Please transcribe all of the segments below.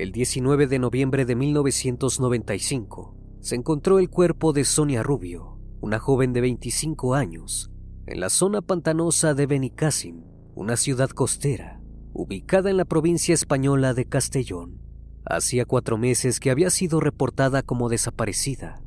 El 19 de noviembre de 1995 se encontró el cuerpo de Sonia Rubio, una joven de 25 años, en la zona pantanosa de Benicassim, una ciudad costera, ubicada en la provincia española de Castellón. Hacía cuatro meses que había sido reportada como desaparecida.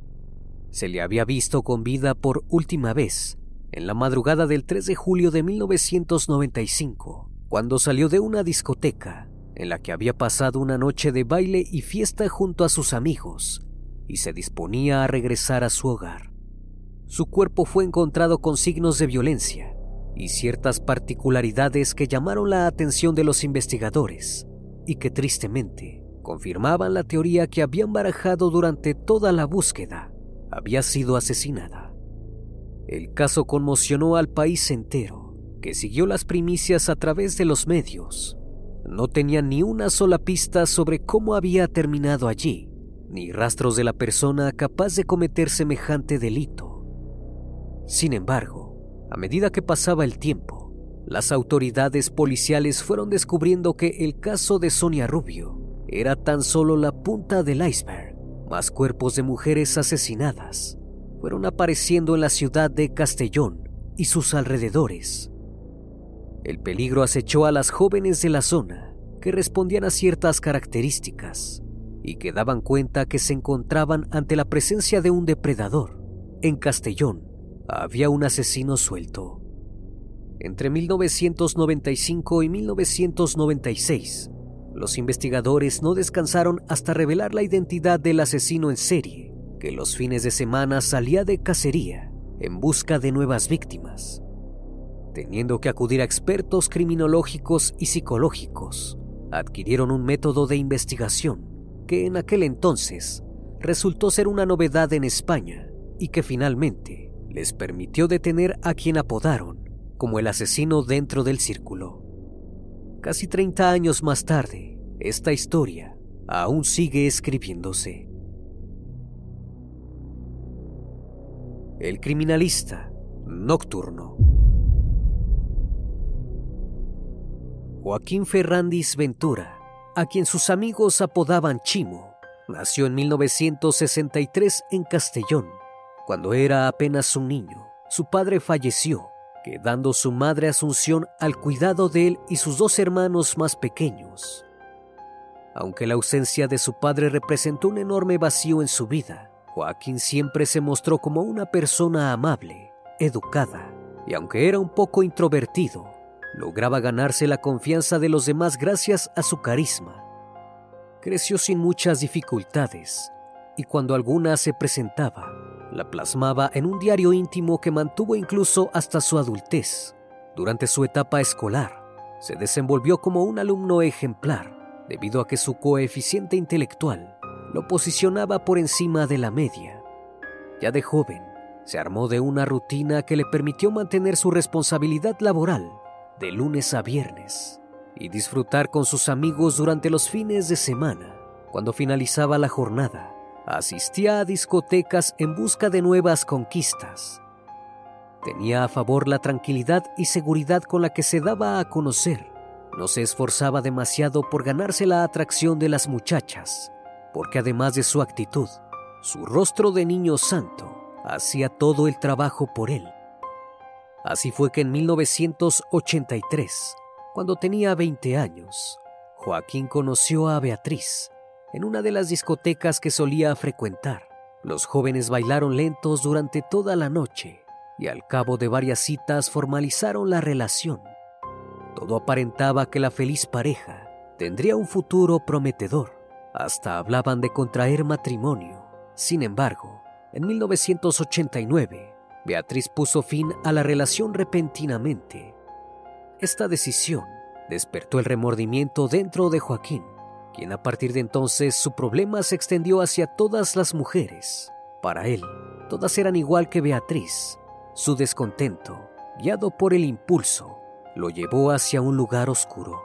Se le había visto con vida por última vez en la madrugada del 3 de julio de 1995, cuando salió de una discoteca en la que había pasado una noche de baile y fiesta junto a sus amigos y se disponía a regresar a su hogar. Su cuerpo fue encontrado con signos de violencia y ciertas particularidades que llamaron la atención de los investigadores y que tristemente confirmaban la teoría que habían barajado durante toda la búsqueda. Había sido asesinada. El caso conmocionó al país entero, que siguió las primicias a través de los medios no tenía ni una sola pista sobre cómo había terminado allí, ni rastros de la persona capaz de cometer semejante delito. Sin embargo, a medida que pasaba el tiempo, las autoridades policiales fueron descubriendo que el caso de Sonia Rubio era tan solo la punta del iceberg. Más cuerpos de mujeres asesinadas fueron apareciendo en la ciudad de Castellón y sus alrededores el peligro acechó a las jóvenes de la zona que respondían a ciertas características y que daban cuenta que se encontraban ante la presencia de un depredador. En Castellón había un asesino suelto. Entre 1995 y 1996, los investigadores no descansaron hasta revelar la identidad del asesino en serie, que los fines de semana salía de cacería en busca de nuevas víctimas teniendo que acudir a expertos criminológicos y psicológicos, adquirieron un método de investigación que en aquel entonces resultó ser una novedad en España y que finalmente les permitió detener a quien apodaron como el asesino dentro del círculo. Casi 30 años más tarde, esta historia aún sigue escribiéndose. El criminalista nocturno. Joaquín Ferrandis Ventura, a quien sus amigos apodaban Chimo, nació en 1963 en Castellón. Cuando era apenas un niño, su padre falleció, quedando su madre Asunción al cuidado de él y sus dos hermanos más pequeños. Aunque la ausencia de su padre representó un enorme vacío en su vida, Joaquín siempre se mostró como una persona amable, educada, y aunque era un poco introvertido, lograba ganarse la confianza de los demás gracias a su carisma. Creció sin muchas dificultades y cuando alguna se presentaba, la plasmaba en un diario íntimo que mantuvo incluso hasta su adultez. Durante su etapa escolar, se desenvolvió como un alumno ejemplar debido a que su coeficiente intelectual lo posicionaba por encima de la media. Ya de joven, se armó de una rutina que le permitió mantener su responsabilidad laboral de lunes a viernes y disfrutar con sus amigos durante los fines de semana. Cuando finalizaba la jornada, asistía a discotecas en busca de nuevas conquistas. Tenía a favor la tranquilidad y seguridad con la que se daba a conocer. No se esforzaba demasiado por ganarse la atracción de las muchachas, porque además de su actitud, su rostro de niño santo hacía todo el trabajo por él. Así fue que en 1983, cuando tenía 20 años, Joaquín conoció a Beatriz en una de las discotecas que solía frecuentar. Los jóvenes bailaron lentos durante toda la noche y al cabo de varias citas formalizaron la relación. Todo aparentaba que la feliz pareja tendría un futuro prometedor. Hasta hablaban de contraer matrimonio. Sin embargo, en 1989, Beatriz puso fin a la relación repentinamente. Esta decisión despertó el remordimiento dentro de Joaquín, quien a partir de entonces su problema se extendió hacia todas las mujeres. Para él, todas eran igual que Beatriz. Su descontento, guiado por el impulso, lo llevó hacia un lugar oscuro.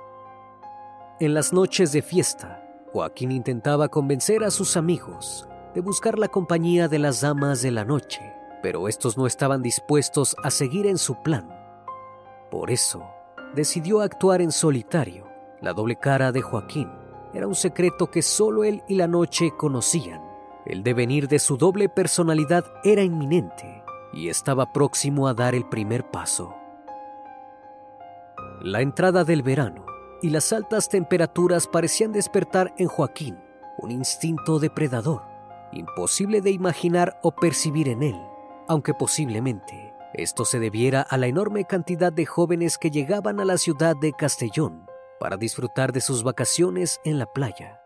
En las noches de fiesta, Joaquín intentaba convencer a sus amigos de buscar la compañía de las damas de la noche, pero estos no estaban dispuestos a seguir en su plan. Por eso, decidió actuar en solitario. La doble cara de Joaquín era un secreto que solo él y la noche conocían. El devenir de su doble personalidad era inminente y estaba próximo a dar el primer paso. La entrada del verano y las altas temperaturas parecían despertar en Joaquín un instinto depredador, imposible de imaginar o percibir en él, aunque posiblemente esto se debiera a la enorme cantidad de jóvenes que llegaban a la ciudad de Castellón para disfrutar de sus vacaciones en la playa.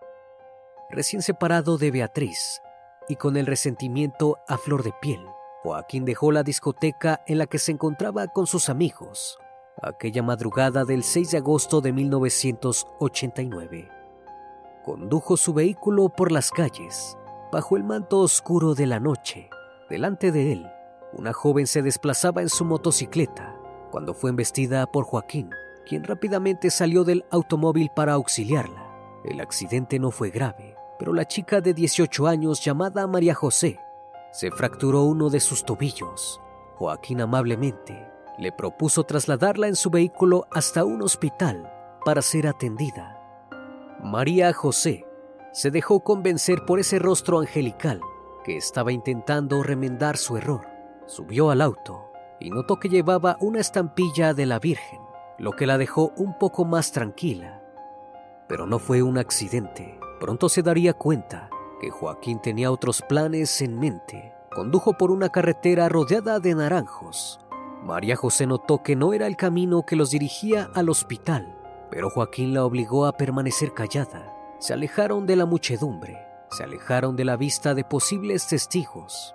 Recién separado de Beatriz y con el resentimiento a flor de piel, Joaquín dejó la discoteca en la que se encontraba con sus amigos aquella madrugada del 6 de agosto de 1989. Condujo su vehículo por las calles, bajo el manto oscuro de la noche. Delante de él, una joven se desplazaba en su motocicleta cuando fue embestida por Joaquín, quien rápidamente salió del automóvil para auxiliarla. El accidente no fue grave, pero la chica de 18 años llamada María José se fracturó uno de sus tobillos. Joaquín amablemente le propuso trasladarla en su vehículo hasta un hospital para ser atendida. María José se dejó convencer por ese rostro angelical que estaba intentando remendar su error. Subió al auto y notó que llevaba una estampilla de la Virgen, lo que la dejó un poco más tranquila. Pero no fue un accidente. Pronto se daría cuenta que Joaquín tenía otros planes en mente. Condujo por una carretera rodeada de naranjos. María José notó que no era el camino que los dirigía al hospital, pero Joaquín la obligó a permanecer callada. Se alejaron de la muchedumbre, se alejaron de la vista de posibles testigos.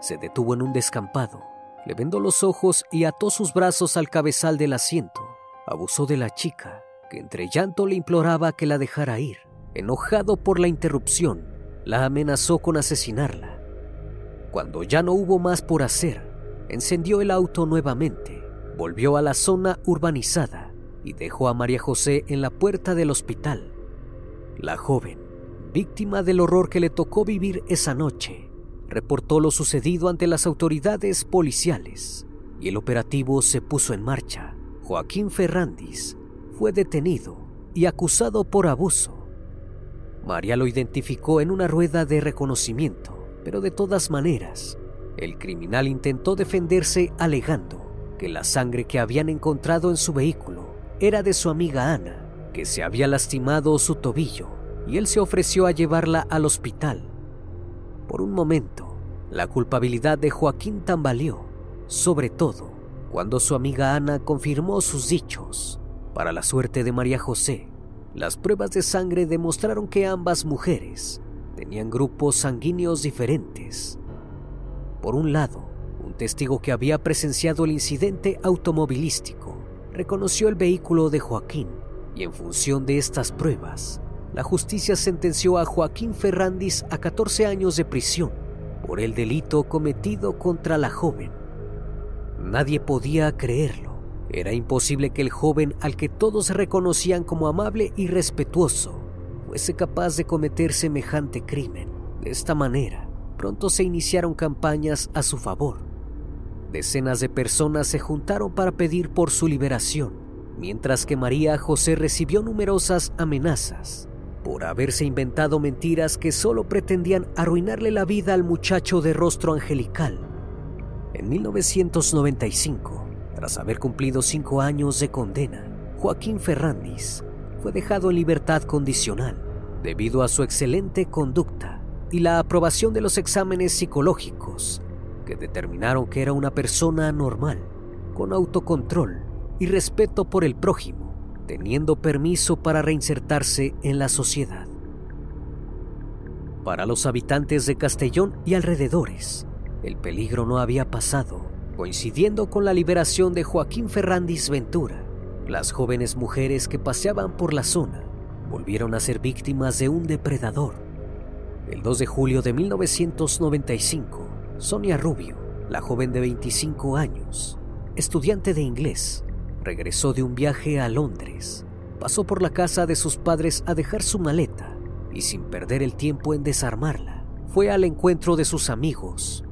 Se detuvo en un descampado, le vendó los ojos y ató sus brazos al cabezal del asiento. Abusó de la chica, que entre llanto le imploraba que la dejara ir. Enojado por la interrupción, la amenazó con asesinarla. Cuando ya no hubo más por hacer, encendió el auto nuevamente, volvió a la zona urbanizada y dejó a María José en la puerta del hospital. La joven, víctima del horror que le tocó vivir esa noche, reportó lo sucedido ante las autoridades policiales y el operativo se puso en marcha. Joaquín Ferrandis fue detenido y acusado por abuso. María lo identificó en una rueda de reconocimiento, pero de todas maneras, el criminal intentó defenderse alegando que la sangre que habían encontrado en su vehículo era de su amiga Ana, que se había lastimado su tobillo, y él se ofreció a llevarla al hospital. Por un momento, la culpabilidad de Joaquín tambaleó, sobre todo cuando su amiga Ana confirmó sus dichos. Para la suerte de María José, las pruebas de sangre demostraron que ambas mujeres tenían grupos sanguíneos diferentes. Por un lado, un testigo que había presenciado el incidente automovilístico reconoció el vehículo de Joaquín y en función de estas pruebas, la justicia sentenció a Joaquín Ferrandis a 14 años de prisión por el delito cometido contra la joven. Nadie podía creerlo. Era imposible que el joven al que todos reconocían como amable y respetuoso fuese capaz de cometer semejante crimen. De esta manera, pronto se iniciaron campañas a su favor. Decenas de personas se juntaron para pedir por su liberación, mientras que María José recibió numerosas amenazas por haberse inventado mentiras que solo pretendían arruinarle la vida al muchacho de rostro angelical. En 1995, tras haber cumplido cinco años de condena, Joaquín Ferrandis fue dejado en libertad condicional debido a su excelente conducta y la aprobación de los exámenes psicológicos que determinaron que era una persona normal, con autocontrol y respeto por el prójimo teniendo permiso para reinsertarse en la sociedad. Para los habitantes de Castellón y alrededores, el peligro no había pasado, coincidiendo con la liberación de Joaquín Ferrandis Ventura. Las jóvenes mujeres que paseaban por la zona volvieron a ser víctimas de un depredador. El 2 de julio de 1995, Sonia Rubio, la joven de 25 años, estudiante de inglés, regresó de un viaje a Londres. Pasó por la casa de sus padres a dejar su maleta y sin perder el tiempo en desarmarla, fue al encuentro de sus amigos.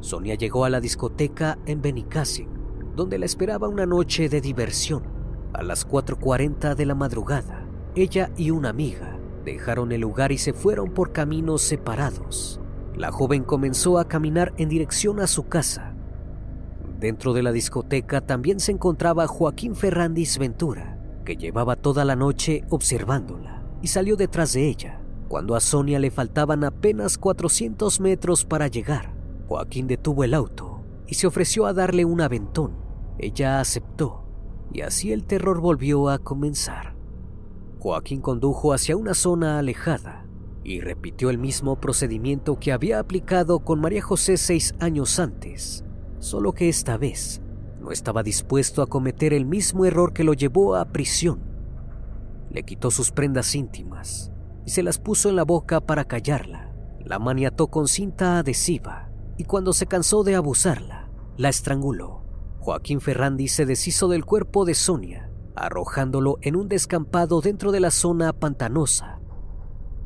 Sonia llegó a la discoteca en Benicassim, donde la esperaba una noche de diversión. A las 4.40 de la madrugada, ella y una amiga dejaron el lugar y se fueron por caminos separados. La joven comenzó a caminar en dirección a su casa Dentro de la discoteca también se encontraba Joaquín Ferrandis Ventura, que llevaba toda la noche observándola y salió detrás de ella. Cuando a Sonia le faltaban apenas 400 metros para llegar, Joaquín detuvo el auto y se ofreció a darle un aventón. Ella aceptó y así el terror volvió a comenzar. Joaquín condujo hacia una zona alejada y repitió el mismo procedimiento que había aplicado con María José seis años antes solo que esta vez no estaba dispuesto a cometer el mismo error que lo llevó a prisión. Le quitó sus prendas íntimas y se las puso en la boca para callarla. La maniató con cinta adhesiva y cuando se cansó de abusarla, la estranguló. Joaquín Ferrandi se deshizo del cuerpo de Sonia, arrojándolo en un descampado dentro de la zona pantanosa.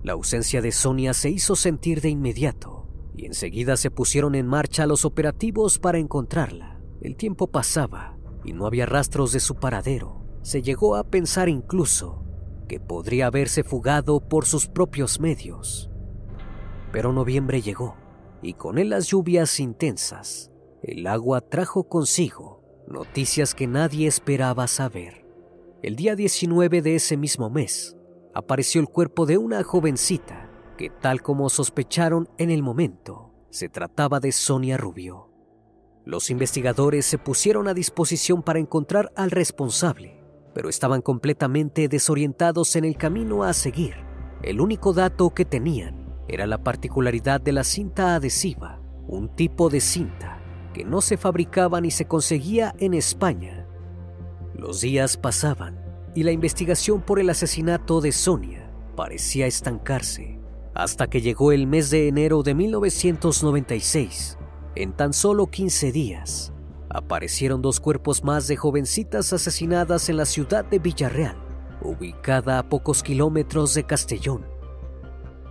La ausencia de Sonia se hizo sentir de inmediato y enseguida se pusieron en marcha los operativos para encontrarla. El tiempo pasaba y no había rastros de su paradero. Se llegó a pensar incluso que podría haberse fugado por sus propios medios. Pero noviembre llegó y con él las lluvias intensas. El agua trajo consigo noticias que nadie esperaba saber. El día 19 de ese mismo mes apareció el cuerpo de una jovencita que tal como sospecharon en el momento, se trataba de Sonia Rubio. Los investigadores se pusieron a disposición para encontrar al responsable, pero estaban completamente desorientados en el camino a seguir. El único dato que tenían era la particularidad de la cinta adhesiva, un tipo de cinta que no se fabricaba ni se conseguía en España. Los días pasaban y la investigación por el asesinato de Sonia parecía estancarse hasta que llegó el mes de enero de 1996. En tan solo 15 días, aparecieron dos cuerpos más de jovencitas asesinadas en la ciudad de Villarreal, ubicada a pocos kilómetros de Castellón.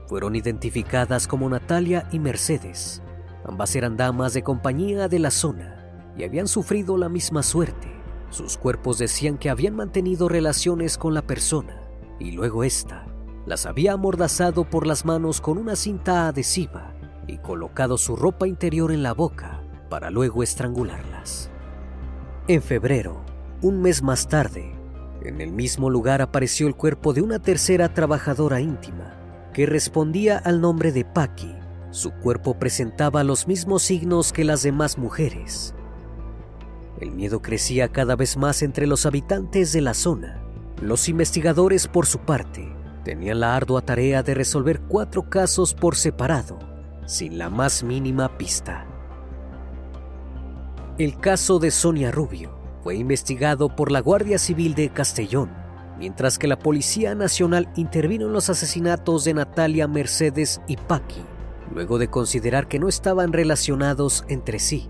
Fueron identificadas como Natalia y Mercedes. Ambas eran damas de compañía de la zona y habían sufrido la misma suerte. Sus cuerpos decían que habían mantenido relaciones con la persona y luego esta las había amordazado por las manos con una cinta adhesiva y colocado su ropa interior en la boca para luego estrangularlas. En febrero, un mes más tarde, en el mismo lugar apareció el cuerpo de una tercera trabajadora íntima que respondía al nombre de Paki. Su cuerpo presentaba los mismos signos que las demás mujeres. El miedo crecía cada vez más entre los habitantes de la zona. Los investigadores, por su parte, tenían la ardua tarea de resolver cuatro casos por separado, sin la más mínima pista. El caso de Sonia Rubio fue investigado por la Guardia Civil de Castellón mientras que la Policía Nacional intervino en los asesinatos de Natalia, Mercedes y Paki, luego de considerar que no estaban relacionados entre sí.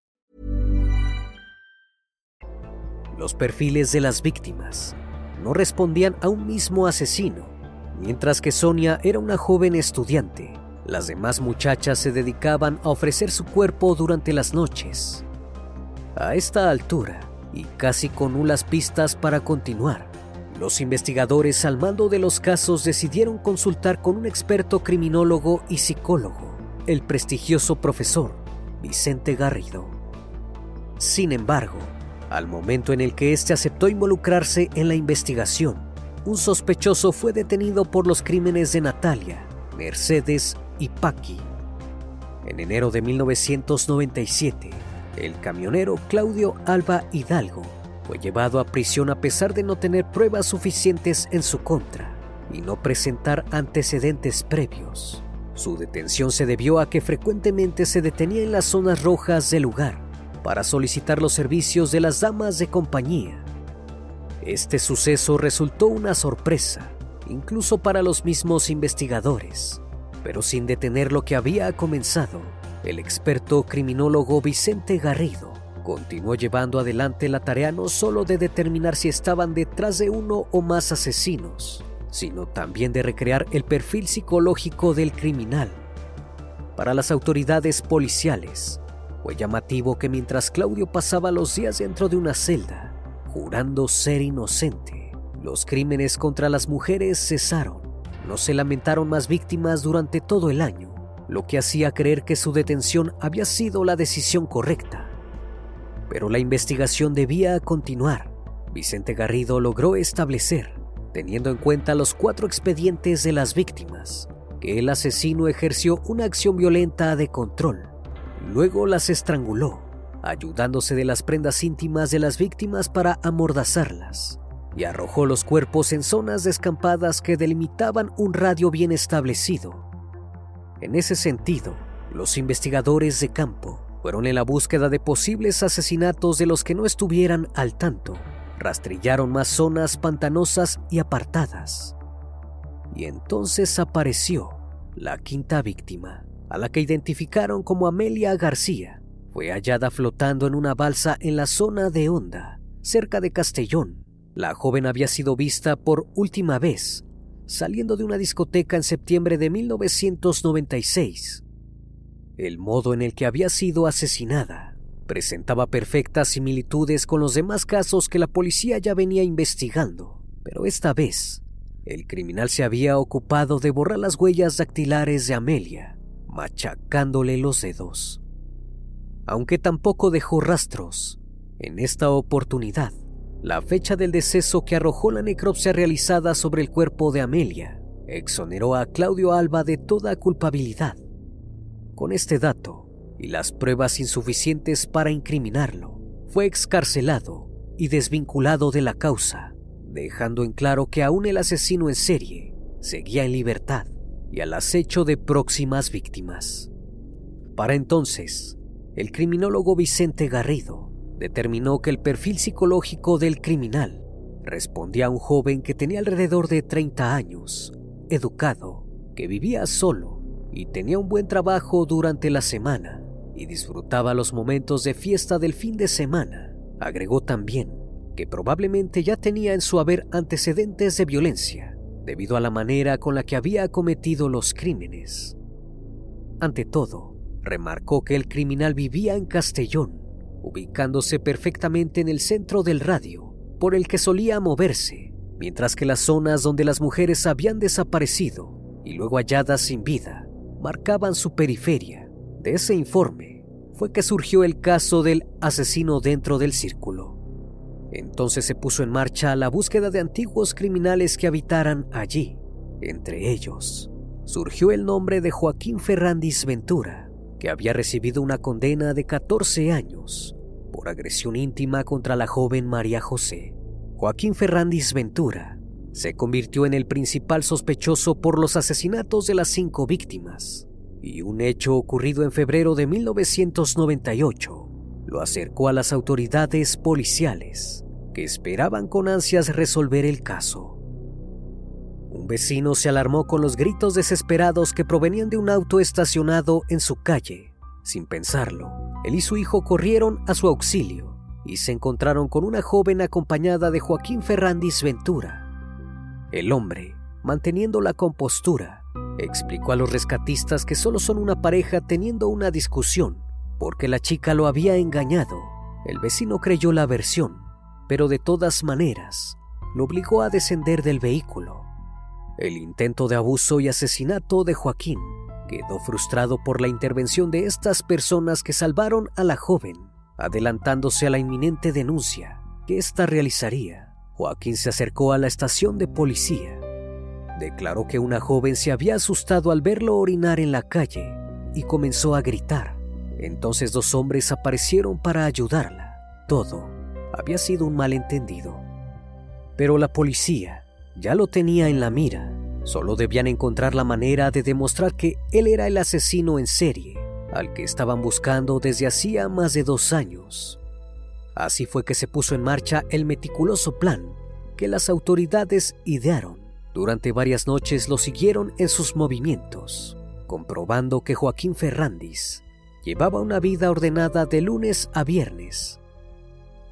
Los perfiles de las víctimas no respondían a un mismo asesino. Mientras que Sonia era una joven estudiante, las demás muchachas se dedicaban a ofrecer su cuerpo durante las noches. A esta altura, y casi con nulas pistas para continuar, los investigadores al mando de los casos decidieron consultar con un experto criminólogo y psicólogo, el prestigioso profesor Vicente Garrido. Sin embargo, al momento en el que éste aceptó involucrarse en la investigación, un sospechoso fue detenido por los crímenes de Natalia, Mercedes y Paqui. En enero de 1997, el camionero Claudio Alba Hidalgo fue llevado a prisión a pesar de no tener pruebas suficientes en su contra y no presentar antecedentes previos. Su detención se debió a que frecuentemente se detenía en las zonas rojas del lugar para solicitar los servicios de las damas de compañía. Este suceso resultó una sorpresa, incluso para los mismos investigadores, pero sin detener lo que había comenzado, el experto criminólogo Vicente Garrido continuó llevando adelante la tarea no solo de determinar si estaban detrás de uno o más asesinos, sino también de recrear el perfil psicológico del criminal. Para las autoridades policiales, fue llamativo que mientras Claudio pasaba los días dentro de una celda, jurando ser inocente, los crímenes contra las mujeres cesaron. No se lamentaron más víctimas durante todo el año, lo que hacía creer que su detención había sido la decisión correcta. Pero la investigación debía continuar. Vicente Garrido logró establecer, teniendo en cuenta los cuatro expedientes de las víctimas, que el asesino ejerció una acción violenta de control Luego las estranguló, ayudándose de las prendas íntimas de las víctimas para amordazarlas, y arrojó los cuerpos en zonas descampadas que delimitaban un radio bien establecido. En ese sentido, los investigadores de campo fueron en la búsqueda de posibles asesinatos de los que no estuvieran al tanto. Rastrillaron más zonas pantanosas y apartadas. Y entonces apareció la quinta víctima a la que identificaron como Amelia García, fue hallada flotando en una balsa en la zona de Honda, cerca de Castellón. La joven había sido vista por última vez saliendo de una discoteca en septiembre de 1996. El modo en el que había sido asesinada presentaba perfectas similitudes con los demás casos que la policía ya venía investigando, pero esta vez el criminal se había ocupado de borrar las huellas dactilares de Amelia machacándole los dedos. Aunque tampoco dejó rastros, en esta oportunidad, la fecha del deceso que arrojó la necropsia realizada sobre el cuerpo de Amelia exoneró a Claudio Alba de toda culpabilidad. Con este dato y las pruebas insuficientes para incriminarlo, fue excarcelado y desvinculado de la causa, dejando en claro que aún el asesino en serie seguía en libertad y al acecho de próximas víctimas. Para entonces, el criminólogo Vicente Garrido determinó que el perfil psicológico del criminal respondía a un joven que tenía alrededor de 30 años, educado, que vivía solo y tenía un buen trabajo durante la semana y disfrutaba los momentos de fiesta del fin de semana. Agregó también que probablemente ya tenía en su haber antecedentes de violencia debido a la manera con la que había cometido los crímenes. Ante todo, remarcó que el criminal vivía en Castellón, ubicándose perfectamente en el centro del radio por el que solía moverse, mientras que las zonas donde las mujeres habían desaparecido y luego halladas sin vida marcaban su periferia. De ese informe fue que surgió el caso del asesino dentro del círculo. Entonces se puso en marcha la búsqueda de antiguos criminales que habitaran allí. Entre ellos, surgió el nombre de Joaquín Ferrandis Ventura, que había recibido una condena de 14 años por agresión íntima contra la joven María José. Joaquín Ferrandis Ventura se convirtió en el principal sospechoso por los asesinatos de las cinco víctimas, y un hecho ocurrido en febrero de 1998 lo acercó a las autoridades policiales, que esperaban con ansias resolver el caso. Un vecino se alarmó con los gritos desesperados que provenían de un auto estacionado en su calle. Sin pensarlo, él y su hijo corrieron a su auxilio y se encontraron con una joven acompañada de Joaquín Ferrandis Ventura. El hombre, manteniendo la compostura, explicó a los rescatistas que solo son una pareja teniendo una discusión porque la chica lo había engañado. El vecino creyó la versión, pero de todas maneras lo obligó a descender del vehículo. El intento de abuso y asesinato de Joaquín quedó frustrado por la intervención de estas personas que salvaron a la joven, adelantándose a la inminente denuncia que ésta realizaría. Joaquín se acercó a la estación de policía. Declaró que una joven se había asustado al verlo orinar en la calle y comenzó a gritar. Entonces dos hombres aparecieron para ayudarla. Todo había sido un malentendido. Pero la policía ya lo tenía en la mira Solo debían encontrar la manera de demostrar que él era el asesino en serie, al que estaban buscando desde hacía más de dos años. Así fue que se puso en marcha el meticuloso plan que las autoridades idearon. Durante varias noches lo siguieron en sus movimientos, comprobando que Joaquín Ferrandis llevaba una vida ordenada de lunes a viernes.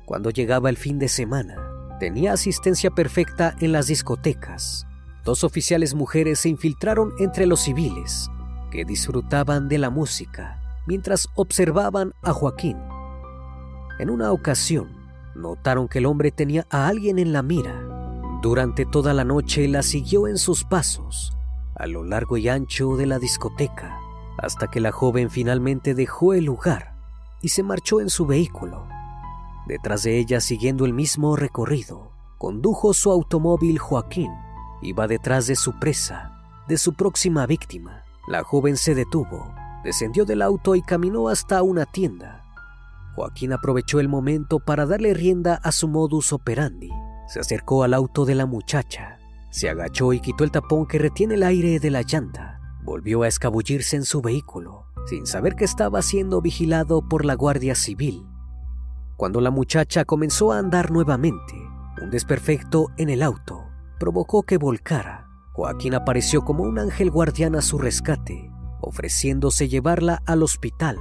Cuando llegaba el fin de semana, tenía asistencia perfecta en las discotecas, Dos oficiales mujeres se infiltraron entre los civiles, que disfrutaban de la música mientras observaban a Joaquín. En una ocasión, notaron que el hombre tenía a alguien en la mira. Durante toda la noche la siguió en sus pasos, a lo largo y ancho de la discoteca, hasta que la joven finalmente dejó el lugar y se marchó en su vehículo. Detrás de ella, siguiendo el mismo recorrido, condujo su automóvil Joaquín Iba detrás de su presa, de su próxima víctima. La joven se detuvo, descendió del auto y caminó hasta una tienda. Joaquín aprovechó el momento para darle rienda a su modus operandi. Se acercó al auto de la muchacha, se agachó y quitó el tapón que retiene el aire de la llanta. Volvió a escabullirse en su vehículo, sin saber que estaba siendo vigilado por la Guardia Civil. Cuando la muchacha comenzó a andar nuevamente, un desperfecto en el auto provocó que volcara. Joaquín apareció como un ángel guardián a su rescate, ofreciéndose llevarla al hospital.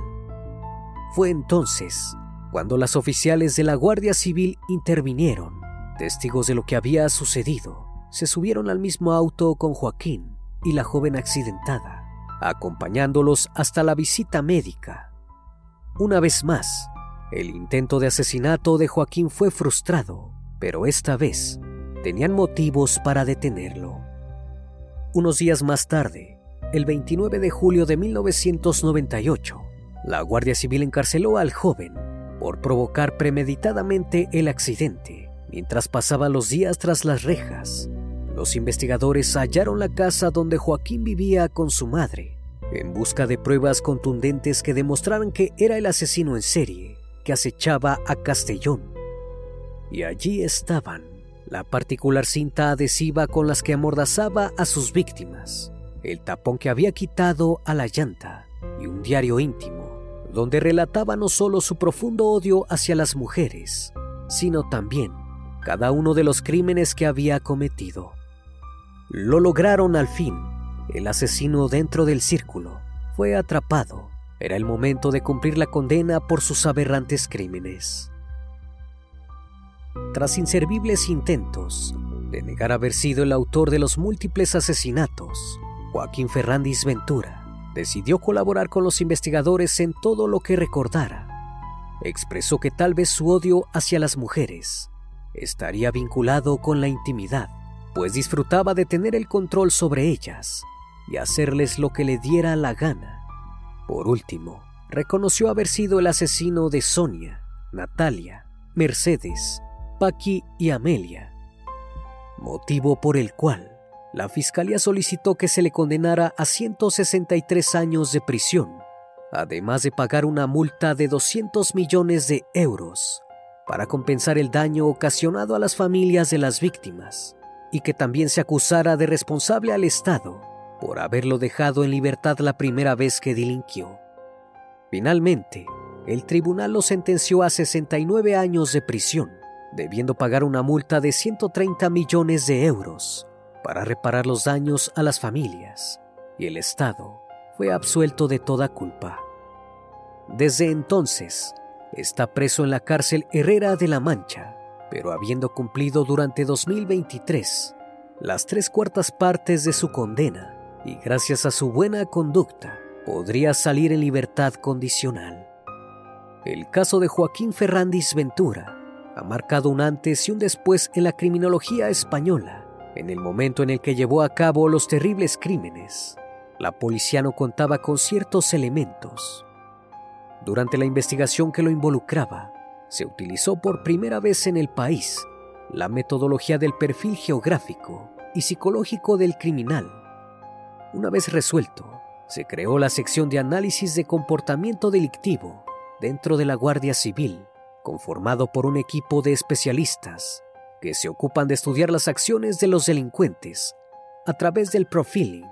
Fue entonces cuando las oficiales de la Guardia Civil intervinieron. Testigos de lo que había sucedido, se subieron al mismo auto con Joaquín y la joven accidentada, acompañándolos hasta la visita médica. Una vez más, el intento de asesinato de Joaquín fue frustrado, pero esta vez tenían motivos para detenerlo. Unos días más tarde, el 29 de julio de 1998, la Guardia Civil encarceló al joven por provocar premeditadamente el accidente. Mientras pasaban los días tras las rejas, los investigadores hallaron la casa donde Joaquín vivía con su madre, en busca de pruebas contundentes que demostraran que era el asesino en serie que acechaba a Castellón. Y allí estaban la particular cinta adhesiva con las que amordazaba a sus víctimas, el tapón que había quitado a la llanta y un diario íntimo donde relataba no solo su profundo odio hacia las mujeres, sino también cada uno de los crímenes que había cometido. Lo lograron al fin. El asesino dentro del círculo fue atrapado. Era el momento de cumplir la condena por sus aberrantes crímenes. tras inservibles intentos de negar haber sido el autor de los múltiples asesinatos, Joaquín Ferrandis Ventura decidió colaborar con los investigadores en todo lo que recordara. Expresó que tal vez su odio hacia las mujeres estaría vinculado con la intimidad, pues disfrutaba de tener el control sobre ellas y hacerles lo que le diera la gana. Por último, reconoció haber sido el asesino de Sonia, Natalia, Mercedes, Paqui y Amelia, motivo por el cual la fiscalía solicitó que se le condenara a 163 años de prisión, además de pagar una multa de 200 millones de euros para compensar el daño ocasionado a las familias de las víctimas y que también se acusara de responsable al Estado por haberlo dejado en libertad la primera vez que delinquió. Finalmente, el tribunal lo sentenció a 69 años de prisión, debiendo pagar una multa de 130 millones de euros para reparar los daños a las familias, y el Estado fue absuelto de toda culpa. Desde entonces, está preso en la cárcel Herrera de la Mancha, pero habiendo cumplido durante 2023 las tres cuartas partes de su condena, y gracias a su buena conducta, podría salir en libertad condicional. El caso de Joaquín Ferrandis Ventura ha marcado un antes y un después en la criminología española. En el momento en el que llevó a cabo los terribles crímenes, la policía no contaba con ciertos elementos. Durante la investigación que lo involucraba, se utilizó por primera vez en el país la metodología del perfil geográfico y psicológico del criminal. Una vez resuelto, se creó la sección de análisis de comportamiento delictivo dentro de la Guardia Civil conformado por un equipo de especialistas que se ocupan de estudiar las acciones de los delincuentes a través del profiling.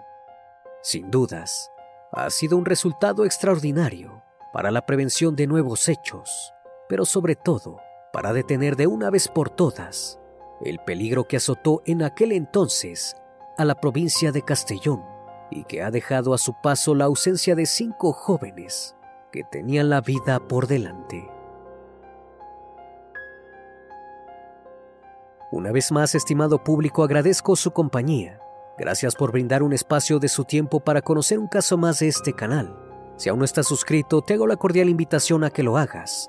Sin dudas, ha sido un resultado extraordinario para la prevención de nuevos hechos, pero sobre todo para detener de una vez por todas el peligro que azotó en aquel entonces a la provincia de Castellón y que ha dejado a su paso la ausencia de cinco jóvenes que tenían la vida por delante. Una vez más, estimado público, agradezco su compañía. Gracias por brindar un espacio de su tiempo para conocer un caso más de este canal. Si aún no estás suscrito, te hago la cordial invitación a que lo hagas